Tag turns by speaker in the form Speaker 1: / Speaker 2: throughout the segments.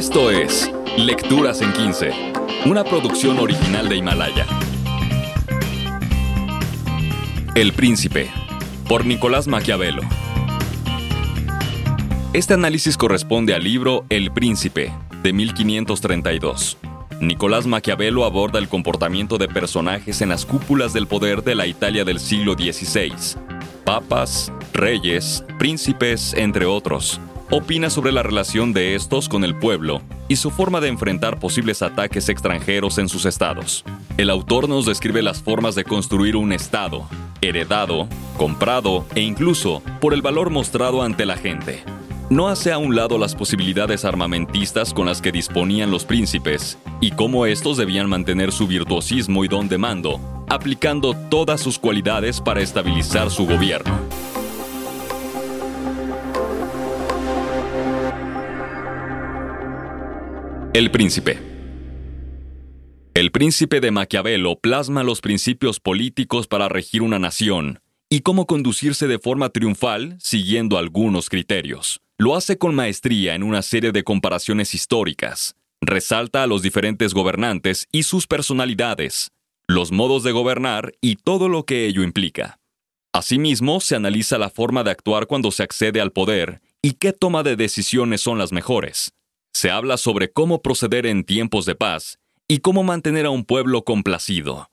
Speaker 1: Esto es Lecturas en 15, una producción original de Himalaya. El Príncipe, por Nicolás Maquiavelo. Este análisis corresponde al libro El Príncipe, de 1532. Nicolás Maquiavelo aborda el comportamiento de personajes en las cúpulas del poder de la Italia del siglo XVI. Papas, reyes, príncipes, entre otros opina sobre la relación de estos con el pueblo y su forma de enfrentar posibles ataques extranjeros en sus estados. El autor nos describe las formas de construir un estado, heredado, comprado e incluso por el valor mostrado ante la gente. No hace a un lado las posibilidades armamentistas con las que disponían los príncipes y cómo estos debían mantener su virtuosismo y don de mando, aplicando todas sus cualidades para estabilizar su gobierno. El príncipe. El príncipe de Maquiavelo plasma los principios políticos para regir una nación y cómo conducirse de forma triunfal siguiendo algunos criterios. Lo hace con maestría en una serie de comparaciones históricas. Resalta a los diferentes gobernantes y sus personalidades, los modos de gobernar y todo lo que ello implica. Asimismo, se analiza la forma de actuar cuando se accede al poder y qué toma de decisiones son las mejores se habla sobre cómo proceder en tiempos de paz y cómo mantener a un pueblo complacido.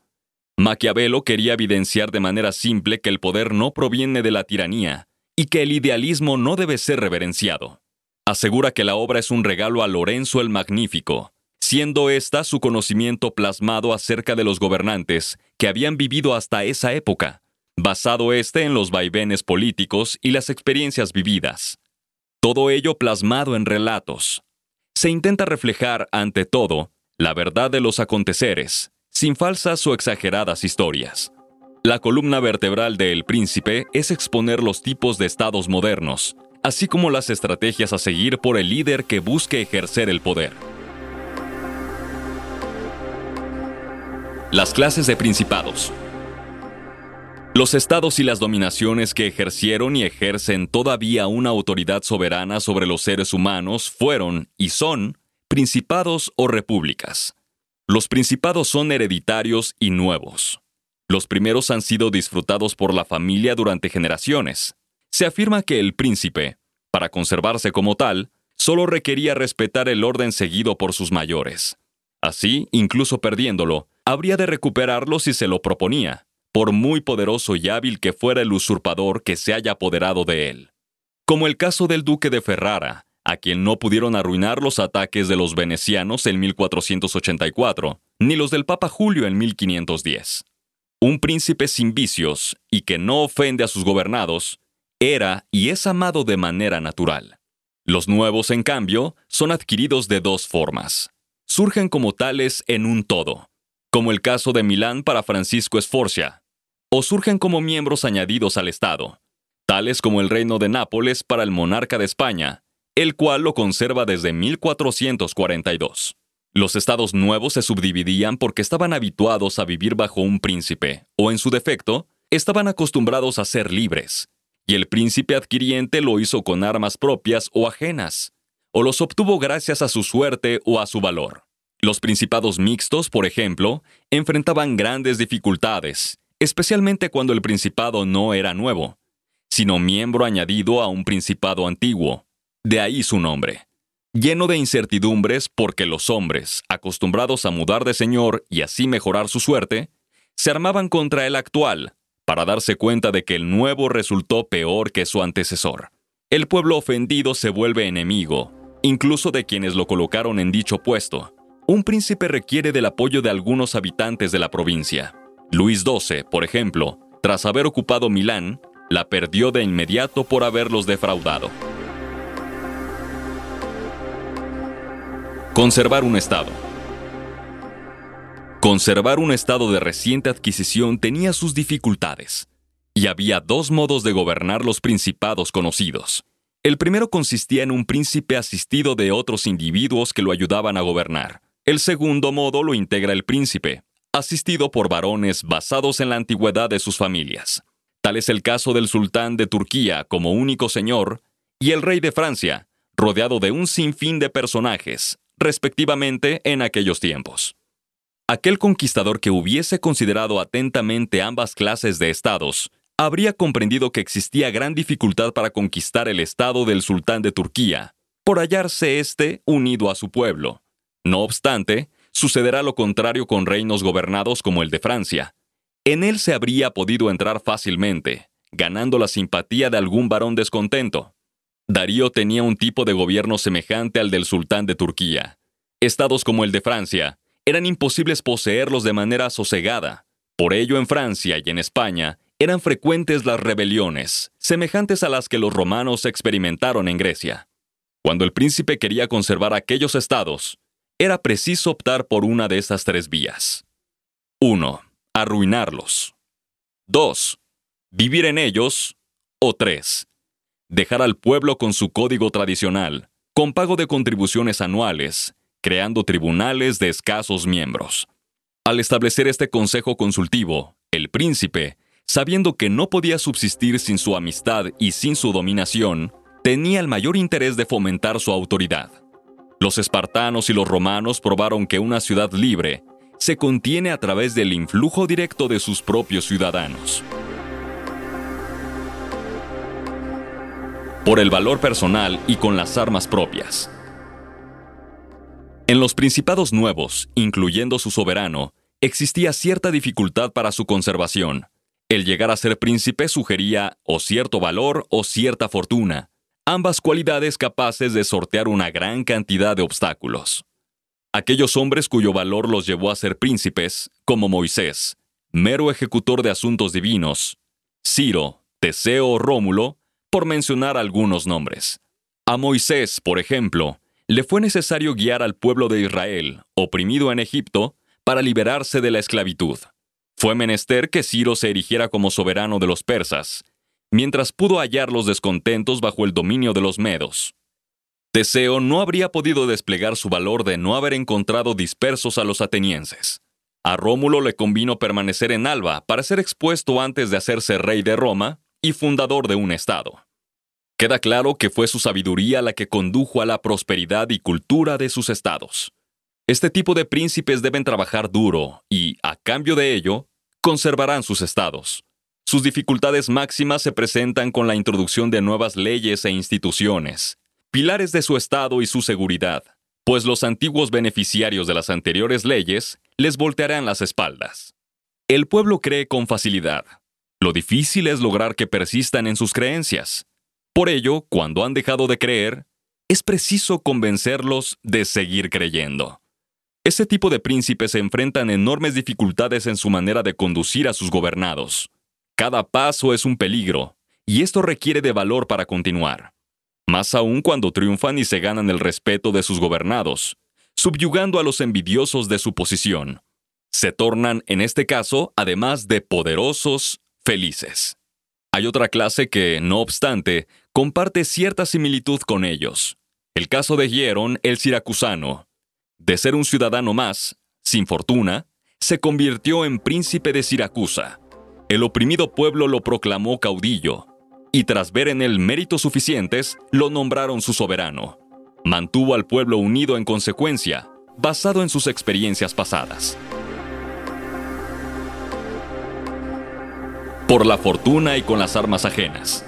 Speaker 1: Maquiavelo quería evidenciar de manera simple que el poder no proviene de la tiranía y que el idealismo no debe ser reverenciado. Asegura que la obra es un regalo a Lorenzo el Magnífico, siendo esta su conocimiento plasmado acerca de los gobernantes que habían vivido hasta esa época, basado este en los vaivenes políticos y las experiencias vividas. Todo ello plasmado en relatos, se intenta reflejar, ante todo, la verdad de los aconteceres, sin falsas o exageradas historias. La columna vertebral de El Príncipe es exponer los tipos de estados modernos, así como las estrategias a seguir por el líder que busque ejercer el poder. Las clases de principados. Los estados y las dominaciones que ejercieron y ejercen todavía una autoridad soberana sobre los seres humanos fueron y son principados o repúblicas. Los principados son hereditarios y nuevos. Los primeros han sido disfrutados por la familia durante generaciones. Se afirma que el príncipe, para conservarse como tal, solo requería respetar el orden seguido por sus mayores. Así, incluso perdiéndolo, habría de recuperarlo si se lo proponía por muy poderoso y hábil que fuera el usurpador que se haya apoderado de él. Como el caso del duque de Ferrara, a quien no pudieron arruinar los ataques de los venecianos en 1484, ni los del Papa Julio en 1510. Un príncipe sin vicios y que no ofende a sus gobernados, era y es amado de manera natural. Los nuevos, en cambio, son adquiridos de dos formas. Surgen como tales en un todo, como el caso de Milán para Francisco Esforcia, o surgen como miembros añadidos al Estado, tales como el reino de Nápoles para el monarca de España, el cual lo conserva desde 1442. Los estados nuevos se subdividían porque estaban habituados a vivir bajo un príncipe, o en su defecto, estaban acostumbrados a ser libres, y el príncipe adquiriente lo hizo con armas propias o ajenas, o los obtuvo gracias a su suerte o a su valor. Los principados mixtos, por ejemplo, enfrentaban grandes dificultades, especialmente cuando el principado no era nuevo, sino miembro añadido a un principado antiguo. De ahí su nombre. Lleno de incertidumbres porque los hombres, acostumbrados a mudar de señor y así mejorar su suerte, se armaban contra el actual, para darse cuenta de que el nuevo resultó peor que su antecesor. El pueblo ofendido se vuelve enemigo, incluso de quienes lo colocaron en dicho puesto. Un príncipe requiere del apoyo de algunos habitantes de la provincia. Luis XII, por ejemplo, tras haber ocupado Milán, la perdió de inmediato por haberlos defraudado. Conservar un Estado. Conservar un Estado de reciente adquisición tenía sus dificultades, y había dos modos de gobernar los principados conocidos. El primero consistía en un príncipe asistido de otros individuos que lo ayudaban a gobernar. El segundo modo lo integra el príncipe, asistido por varones basados en la antigüedad de sus familias. Tal es el caso del sultán de Turquía como único señor y el rey de Francia, rodeado de un sinfín de personajes, respectivamente, en aquellos tiempos. Aquel conquistador que hubiese considerado atentamente ambas clases de estados, habría comprendido que existía gran dificultad para conquistar el estado del sultán de Turquía, por hallarse éste unido a su pueblo. No obstante, sucederá lo contrario con reinos gobernados como el de Francia. En él se habría podido entrar fácilmente, ganando la simpatía de algún varón descontento. Darío tenía un tipo de gobierno semejante al del sultán de Turquía. Estados como el de Francia eran imposibles poseerlos de manera sosegada. Por ello en Francia y en España eran frecuentes las rebeliones, semejantes a las que los romanos experimentaron en Grecia. Cuando el príncipe quería conservar aquellos estados, era preciso optar por una de estas tres vías. 1. Arruinarlos. 2. Vivir en ellos. O 3 dejar al pueblo con su código tradicional, con pago de contribuciones anuales, creando tribunales de escasos miembros. Al establecer este consejo consultivo, el príncipe, sabiendo que no podía subsistir sin su amistad y sin su dominación, tenía el mayor interés de fomentar su autoridad. Los espartanos y los romanos probaron que una ciudad libre se contiene a través del influjo directo de sus propios ciudadanos. por el valor personal y con las armas propias. En los principados nuevos, incluyendo su soberano, existía cierta dificultad para su conservación. El llegar a ser príncipe sugería o cierto valor o cierta fortuna, ambas cualidades capaces de sortear una gran cantidad de obstáculos. Aquellos hombres cuyo valor los llevó a ser príncipes, como Moisés, mero ejecutor de asuntos divinos, Ciro, Teseo o Rómulo, por mencionar algunos nombres. A Moisés, por ejemplo, le fue necesario guiar al pueblo de Israel, oprimido en Egipto, para liberarse de la esclavitud. Fue menester que Ciro se erigiera como soberano de los persas, mientras pudo hallar los descontentos bajo el dominio de los medos. Teseo no habría podido desplegar su valor de no haber encontrado dispersos a los atenienses. A Rómulo le convino permanecer en Alba para ser expuesto antes de hacerse rey de Roma y fundador de un Estado. Queda claro que fue su sabiduría la que condujo a la prosperidad y cultura de sus estados. Este tipo de príncipes deben trabajar duro y, a cambio de ello, conservarán sus estados. Sus dificultades máximas se presentan con la introducción de nuevas leyes e instituciones, pilares de su estado y su seguridad, pues los antiguos beneficiarios de las anteriores leyes les voltearán las espaldas. El pueblo cree con facilidad, lo difícil es lograr que persistan en sus creencias. Por ello, cuando han dejado de creer, es preciso convencerlos de seguir creyendo. Ese tipo de príncipes se enfrentan enormes dificultades en su manera de conducir a sus gobernados. Cada paso es un peligro, y esto requiere de valor para continuar. Más aún cuando triunfan y se ganan el respeto de sus gobernados, subyugando a los envidiosos de su posición. Se tornan, en este caso, además de poderosos felices. Hay otra clase que, no obstante, comparte cierta similitud con ellos. El caso de Hieron, el siracusano. De ser un ciudadano más, sin fortuna, se convirtió en príncipe de Siracusa. El oprimido pueblo lo proclamó caudillo, y tras ver en él méritos suficientes, lo nombraron su soberano. Mantuvo al pueblo unido en consecuencia, basado en sus experiencias pasadas. por la fortuna y con las armas ajenas.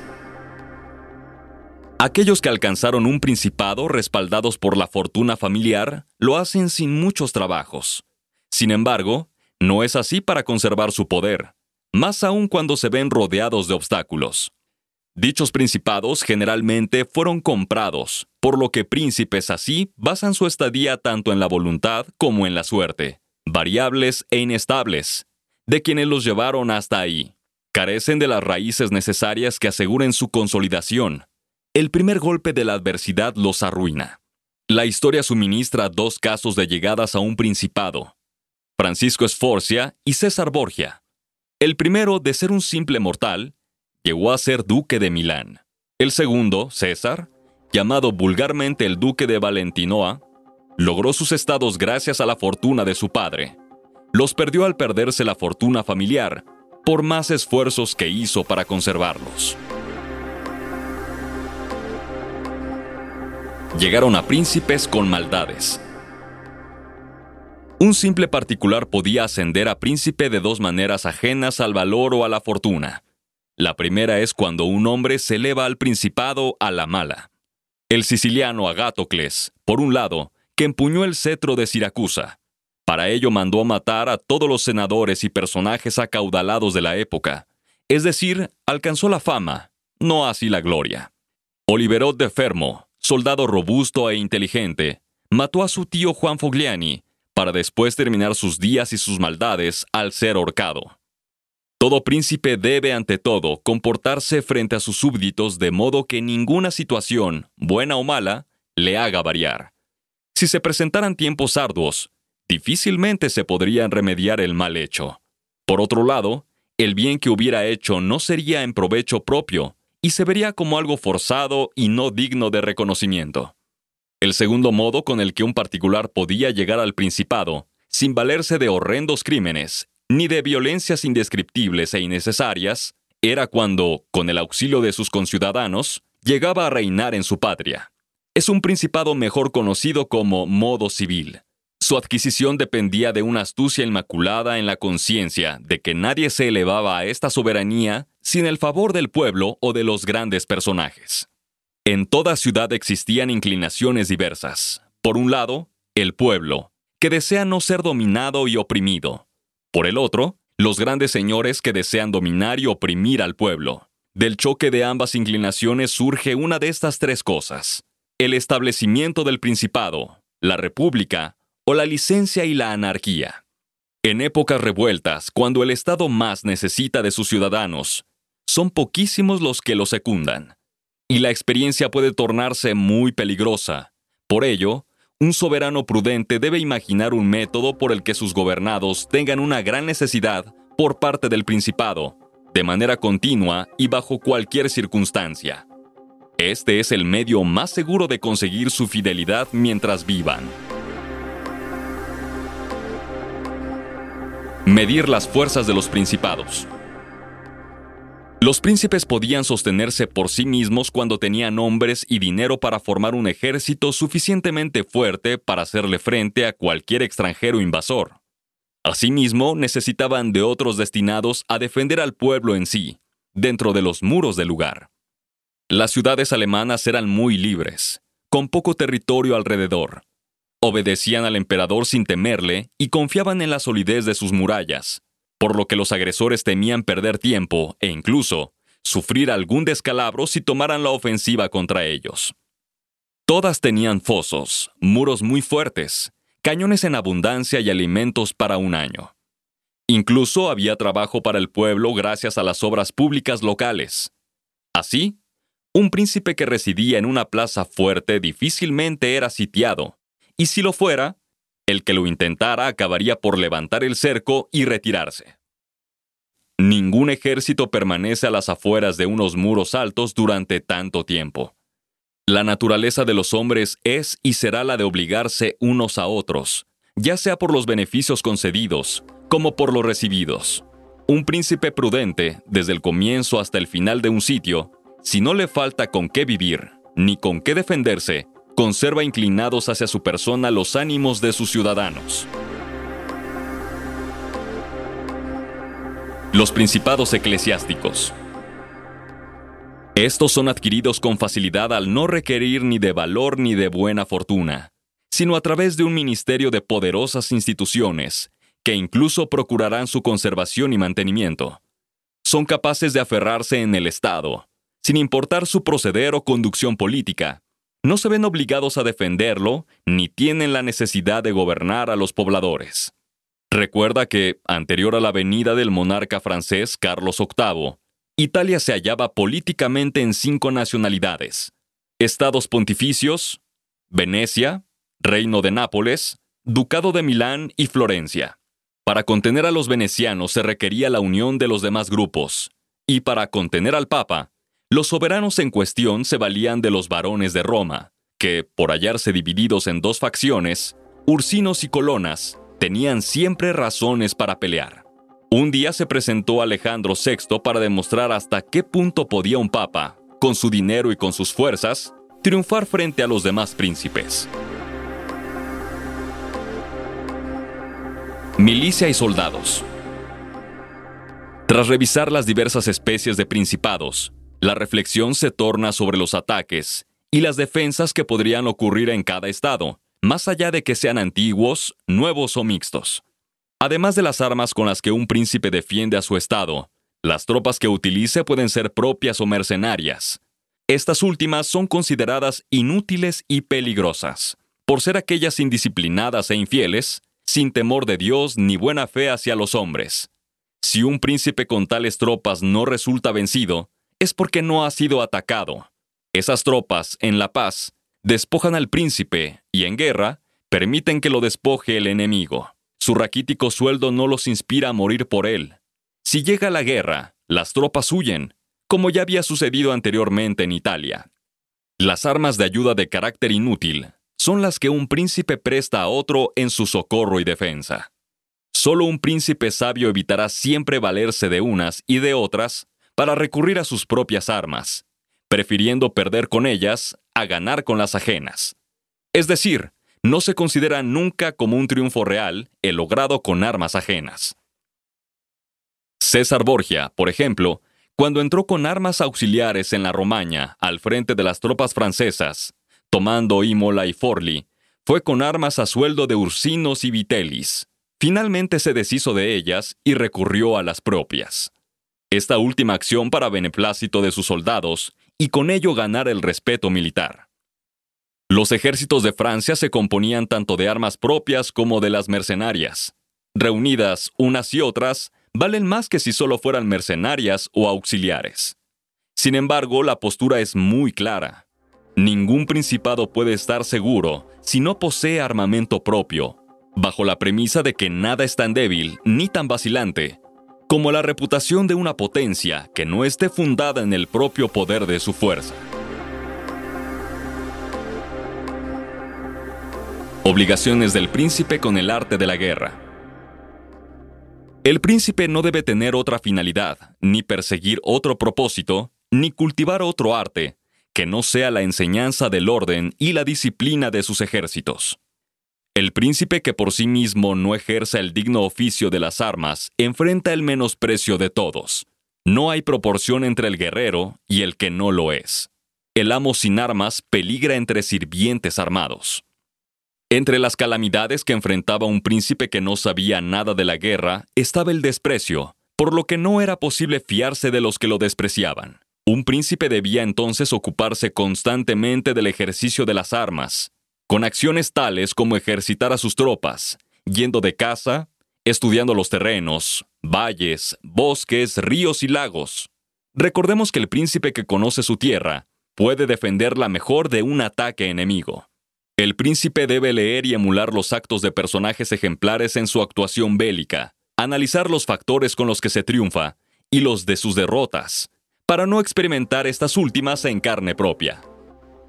Speaker 1: Aquellos que alcanzaron un principado respaldados por la fortuna familiar lo hacen sin muchos trabajos. Sin embargo, no es así para conservar su poder, más aún cuando se ven rodeados de obstáculos. Dichos principados generalmente fueron comprados, por lo que príncipes así basan su estadía tanto en la voluntad como en la suerte, variables e inestables, de quienes los llevaron hasta ahí carecen de las raíces necesarias que aseguren su consolidación. El primer golpe de la adversidad los arruina. La historia suministra dos casos de llegadas a un principado, Francisco Esforcia y César Borgia. El primero, de ser un simple mortal, llegó a ser duque de Milán. El segundo, César, llamado vulgarmente el duque de Valentinoa, logró sus estados gracias a la fortuna de su padre. Los perdió al perderse la fortuna familiar por más esfuerzos que hizo para conservarlos. llegaron a príncipes con maldades. Un simple particular podía ascender a príncipe de dos maneras ajenas al valor o a la fortuna. La primera es cuando un hombre se eleva al principado a la mala. El siciliano Agatocles, por un lado, que empuñó el cetro de Siracusa. Para ello mandó matar a todos los senadores y personajes acaudalados de la época. Es decir, alcanzó la fama, no así la gloria. Oliverot de Fermo, soldado robusto e inteligente, mató a su tío Juan Fogliani, para después terminar sus días y sus maldades al ser ahorcado. Todo príncipe debe ante todo comportarse frente a sus súbditos de modo que ninguna situación, buena o mala, le haga variar. Si se presentaran tiempos arduos, difícilmente se podrían remediar el mal hecho. Por otro lado, el bien que hubiera hecho no sería en provecho propio, y se vería como algo forzado y no digno de reconocimiento. El segundo modo con el que un particular podía llegar al principado, sin valerse de horrendos crímenes, ni de violencias indescriptibles e innecesarias, era cuando, con el auxilio de sus conciudadanos, llegaba a reinar en su patria. Es un principado mejor conocido como modo civil. Su adquisición dependía de una astucia inmaculada en la conciencia de que nadie se elevaba a esta soberanía sin el favor del pueblo o de los grandes personajes. En toda ciudad existían inclinaciones diversas. Por un lado, el pueblo, que desea no ser dominado y oprimido. Por el otro, los grandes señores que desean dominar y oprimir al pueblo. Del choque de ambas inclinaciones surge una de estas tres cosas. El establecimiento del principado, la república o la licencia y la anarquía. En épocas revueltas, cuando el Estado más necesita de sus ciudadanos, son poquísimos los que lo secundan y la experiencia puede tornarse muy peligrosa. Por ello, un soberano prudente debe imaginar un método por el que sus gobernados tengan una gran necesidad por parte del principado, de manera continua y bajo cualquier circunstancia. Este es el medio más seguro de conseguir su fidelidad mientras vivan. Medir las fuerzas de los principados. Los príncipes podían sostenerse por sí mismos cuando tenían hombres y dinero para formar un ejército suficientemente fuerte para hacerle frente a cualquier extranjero invasor. Asimismo, necesitaban de otros destinados a defender al pueblo en sí, dentro de los muros del lugar. Las ciudades alemanas eran muy libres, con poco territorio alrededor. Obedecían al emperador sin temerle y confiaban en la solidez de sus murallas, por lo que los agresores temían perder tiempo e incluso sufrir algún descalabro si tomaran la ofensiva contra ellos. Todas tenían fosos, muros muy fuertes, cañones en abundancia y alimentos para un año. Incluso había trabajo para el pueblo gracias a las obras públicas locales. Así, un príncipe que residía en una plaza fuerte difícilmente era sitiado, y si lo fuera, el que lo intentara acabaría por levantar el cerco y retirarse. Ningún ejército permanece a las afueras de unos muros altos durante tanto tiempo. La naturaleza de los hombres es y será la de obligarse unos a otros, ya sea por los beneficios concedidos como por los recibidos. Un príncipe prudente, desde el comienzo hasta el final de un sitio, si no le falta con qué vivir, ni con qué defenderse, conserva inclinados hacia su persona los ánimos de sus ciudadanos. Los principados eclesiásticos. Estos son adquiridos con facilidad al no requerir ni de valor ni de buena fortuna, sino a través de un ministerio de poderosas instituciones, que incluso procurarán su conservación y mantenimiento. Son capaces de aferrarse en el Estado, sin importar su proceder o conducción política, no se ven obligados a defenderlo ni tienen la necesidad de gobernar a los pobladores. Recuerda que, anterior a la venida del monarca francés Carlos VIII, Italia se hallaba políticamente en cinco nacionalidades. Estados pontificios, Venecia, Reino de Nápoles, Ducado de Milán y Florencia. Para contener a los venecianos se requería la unión de los demás grupos, y para contener al Papa, los soberanos en cuestión se valían de los varones de Roma, que, por hallarse divididos en dos facciones, ursinos y colonas, tenían siempre razones para pelear. Un día se presentó Alejandro VI para demostrar hasta qué punto podía un papa, con su dinero y con sus fuerzas, triunfar frente a los demás príncipes. Milicia y soldados. Tras revisar las diversas especies de principados, la reflexión se torna sobre los ataques y las defensas que podrían ocurrir en cada estado, más allá de que sean antiguos, nuevos o mixtos. Además de las armas con las que un príncipe defiende a su estado, las tropas que utilice pueden ser propias o mercenarias. Estas últimas son consideradas inútiles y peligrosas, por ser aquellas indisciplinadas e infieles, sin temor de Dios ni buena fe hacia los hombres. Si un príncipe con tales tropas no resulta vencido, es porque no ha sido atacado. Esas tropas, en la paz, despojan al príncipe y en guerra, permiten que lo despoje el enemigo. Su raquítico sueldo no los inspira a morir por él. Si llega la guerra, las tropas huyen, como ya había sucedido anteriormente en Italia. Las armas de ayuda de carácter inútil son las que un príncipe presta a otro en su socorro y defensa. Solo un príncipe sabio evitará siempre valerse de unas y de otras para recurrir a sus propias armas, prefiriendo perder con ellas a ganar con las ajenas. Es decir, no se considera nunca como un triunfo real el logrado con armas ajenas. César Borgia, por ejemplo, cuando entró con armas auxiliares en la Romaña al frente de las tropas francesas, tomando Imola y Forli, fue con armas a sueldo de Ursinos y Vitellis. Finalmente se deshizo de ellas y recurrió a las propias. Esta última acción para beneplácito de sus soldados y con ello ganar el respeto militar. Los ejércitos de Francia se componían tanto de armas propias como de las mercenarias. Reunidas unas y otras, valen más que si solo fueran mercenarias o auxiliares. Sin embargo, la postura es muy clara. Ningún principado puede estar seguro si no posee armamento propio, bajo la premisa de que nada es tan débil ni tan vacilante como la reputación de una potencia que no esté fundada en el propio poder de su fuerza. Obligaciones del príncipe con el arte de la guerra. El príncipe no debe tener otra finalidad, ni perseguir otro propósito, ni cultivar otro arte, que no sea la enseñanza del orden y la disciplina de sus ejércitos. El príncipe que por sí mismo no ejerza el digno oficio de las armas enfrenta el menosprecio de todos. No hay proporción entre el guerrero y el que no lo es. El amo sin armas peligra entre sirvientes armados. Entre las calamidades que enfrentaba un príncipe que no sabía nada de la guerra estaba el desprecio, por lo que no era posible fiarse de los que lo despreciaban. Un príncipe debía entonces ocuparse constantemente del ejercicio de las armas, con acciones tales como ejercitar a sus tropas, yendo de caza, estudiando los terrenos, valles, bosques, ríos y lagos. Recordemos que el príncipe que conoce su tierra puede defenderla mejor de un ataque enemigo. El príncipe debe leer y emular los actos de personajes ejemplares en su actuación bélica, analizar los factores con los que se triunfa y los de sus derrotas, para no experimentar estas últimas en carne propia.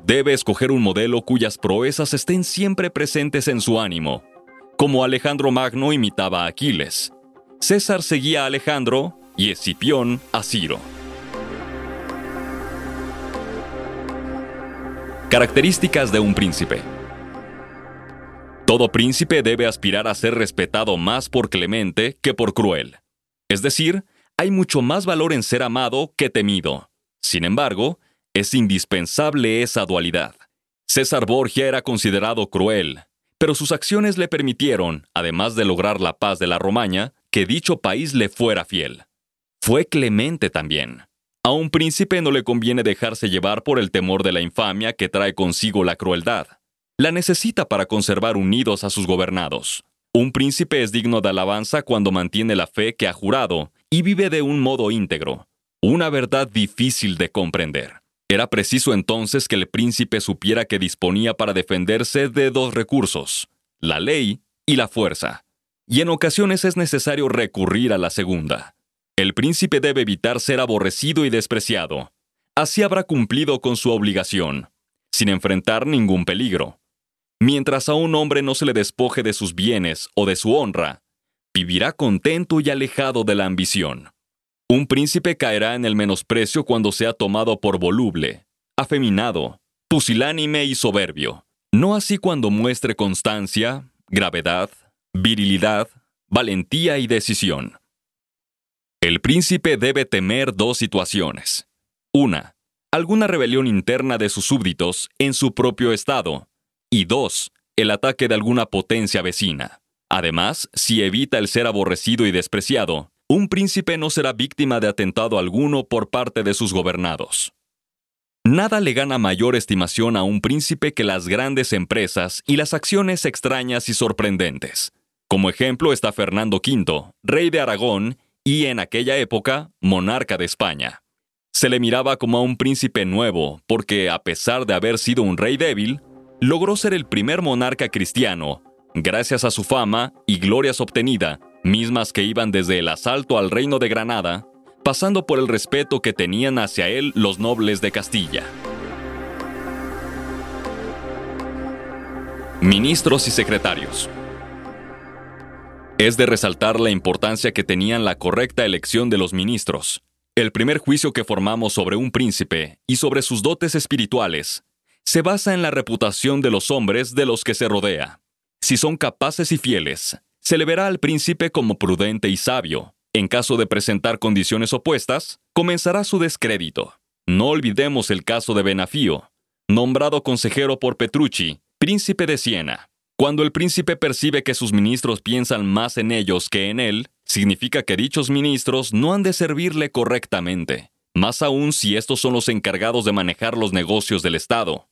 Speaker 1: Debe escoger un modelo cuyas proezas estén siempre presentes en su ánimo, como Alejandro Magno imitaba a Aquiles. César seguía a Alejandro y Escipión a Ciro. Características de un príncipe. Todo príncipe debe aspirar a ser respetado más por clemente que por cruel. Es decir, hay mucho más valor en ser amado que temido. Sin embargo, es indispensable esa dualidad. César Borgia era considerado cruel, pero sus acciones le permitieron, además de lograr la paz de la Romaña, que dicho país le fuera fiel. Fue clemente también. A un príncipe no le conviene dejarse llevar por el temor de la infamia que trae consigo la crueldad. La necesita para conservar unidos a sus gobernados. Un príncipe es digno de alabanza cuando mantiene la fe que ha jurado y vive de un modo íntegro, una verdad difícil de comprender. Era preciso entonces que el príncipe supiera que disponía para defenderse de dos recursos, la ley y la fuerza, y en ocasiones es necesario recurrir a la segunda. El príncipe debe evitar ser aborrecido y despreciado. Así habrá cumplido con su obligación, sin enfrentar ningún peligro. Mientras a un hombre no se le despoje de sus bienes o de su honra, vivirá contento y alejado de la ambición. Un príncipe caerá en el menosprecio cuando sea tomado por voluble, afeminado, pusilánime y soberbio. No así cuando muestre constancia, gravedad, virilidad, valentía y decisión. El príncipe debe temer dos situaciones. Una, alguna rebelión interna de sus súbditos en su propio estado. Y dos, el ataque de alguna potencia vecina. Además, si evita el ser aborrecido y despreciado, un príncipe no será víctima de atentado alguno por parte de sus gobernados. Nada le gana mayor estimación a un príncipe que las grandes empresas y las acciones extrañas y sorprendentes. Como ejemplo está Fernando V, rey de Aragón y en aquella época monarca de España. Se le miraba como a un príncipe nuevo porque, a pesar de haber sido un rey débil, logró ser el primer monarca cristiano, gracias a su fama y glorias obtenida, mismas que iban desde el asalto al reino de Granada, pasando por el respeto que tenían hacia él los nobles de Castilla. Ministros y secretarios. Es de resaltar la importancia que tenían la correcta elección de los ministros. El primer juicio que formamos sobre un príncipe y sobre sus dotes espirituales se basa en la reputación de los hombres de los que se rodea. Si son capaces y fieles, se le verá al príncipe como prudente y sabio. En caso de presentar condiciones opuestas, comenzará su descrédito. No olvidemos el caso de Benafío, nombrado consejero por Petrucci, príncipe de Siena. Cuando el príncipe percibe que sus ministros piensan más en ellos que en él, significa que dichos ministros no han de servirle correctamente, más aún si estos son los encargados de manejar los negocios del Estado.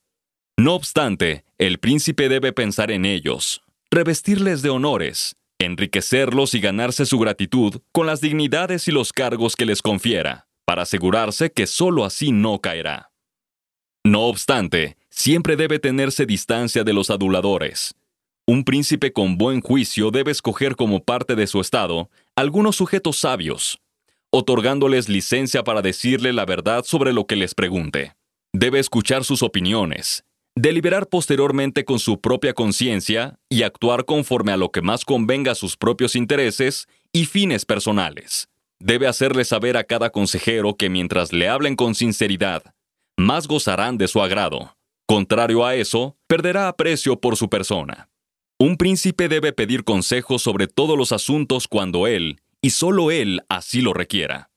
Speaker 1: No obstante, el príncipe debe pensar en ellos, revestirles de honores, enriquecerlos y ganarse su gratitud con las dignidades y los cargos que les confiera, para asegurarse que sólo así no caerá. No obstante, siempre debe tenerse distancia de los aduladores, un príncipe con buen juicio debe escoger como parte de su estado algunos sujetos sabios, otorgándoles licencia para decirle la verdad sobre lo que les pregunte. Debe escuchar sus opiniones, deliberar posteriormente con su propia conciencia y actuar conforme a lo que más convenga a sus propios intereses y fines personales. Debe hacerle saber a cada consejero que mientras le hablen con sinceridad, más gozarán de su agrado. Contrario a eso, perderá aprecio por su persona. Un príncipe debe pedir consejos sobre todos los asuntos cuando él, y solo él, así lo requiera.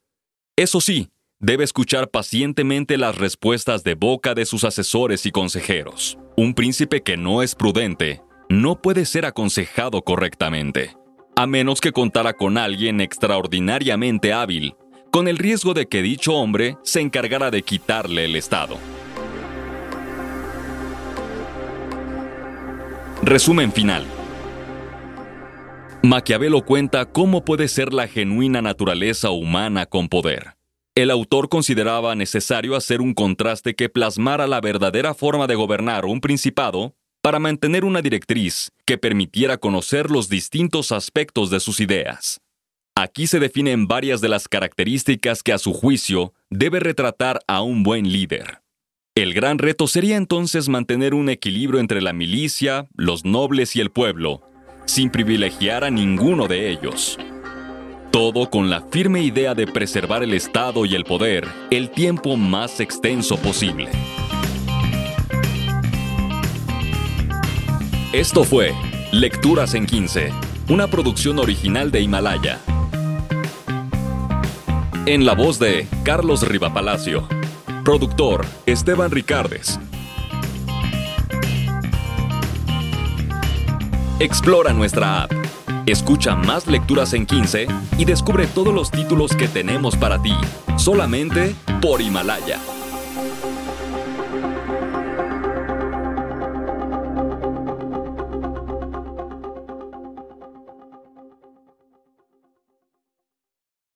Speaker 1: Eso sí, debe escuchar pacientemente las respuestas de boca de sus asesores y consejeros. Un príncipe que no es prudente no puede ser aconsejado correctamente, a menos que contara con alguien extraordinariamente hábil, con el riesgo de que dicho hombre se encargara de quitarle el Estado. Resumen final. Maquiavelo cuenta cómo puede ser la genuina naturaleza humana con poder. El autor consideraba necesario hacer un contraste que plasmara la verdadera forma de gobernar un principado para mantener una directriz que permitiera conocer los distintos aspectos de sus ideas. Aquí se definen varias de las características que a su juicio debe retratar a un buen líder. El gran reto sería entonces mantener un equilibrio entre la milicia, los nobles y el pueblo, sin privilegiar a ninguno de ellos. Todo con la firme idea de preservar el Estado y el poder el tiempo más extenso posible. Esto fue Lecturas en 15, una producción original de Himalaya. En la voz de Carlos Rivapalacio. Productor, Esteban Ricardes. Explora nuestra app. Escucha más lecturas en 15 y descubre todos los títulos que tenemos para ti, solamente por Himalaya.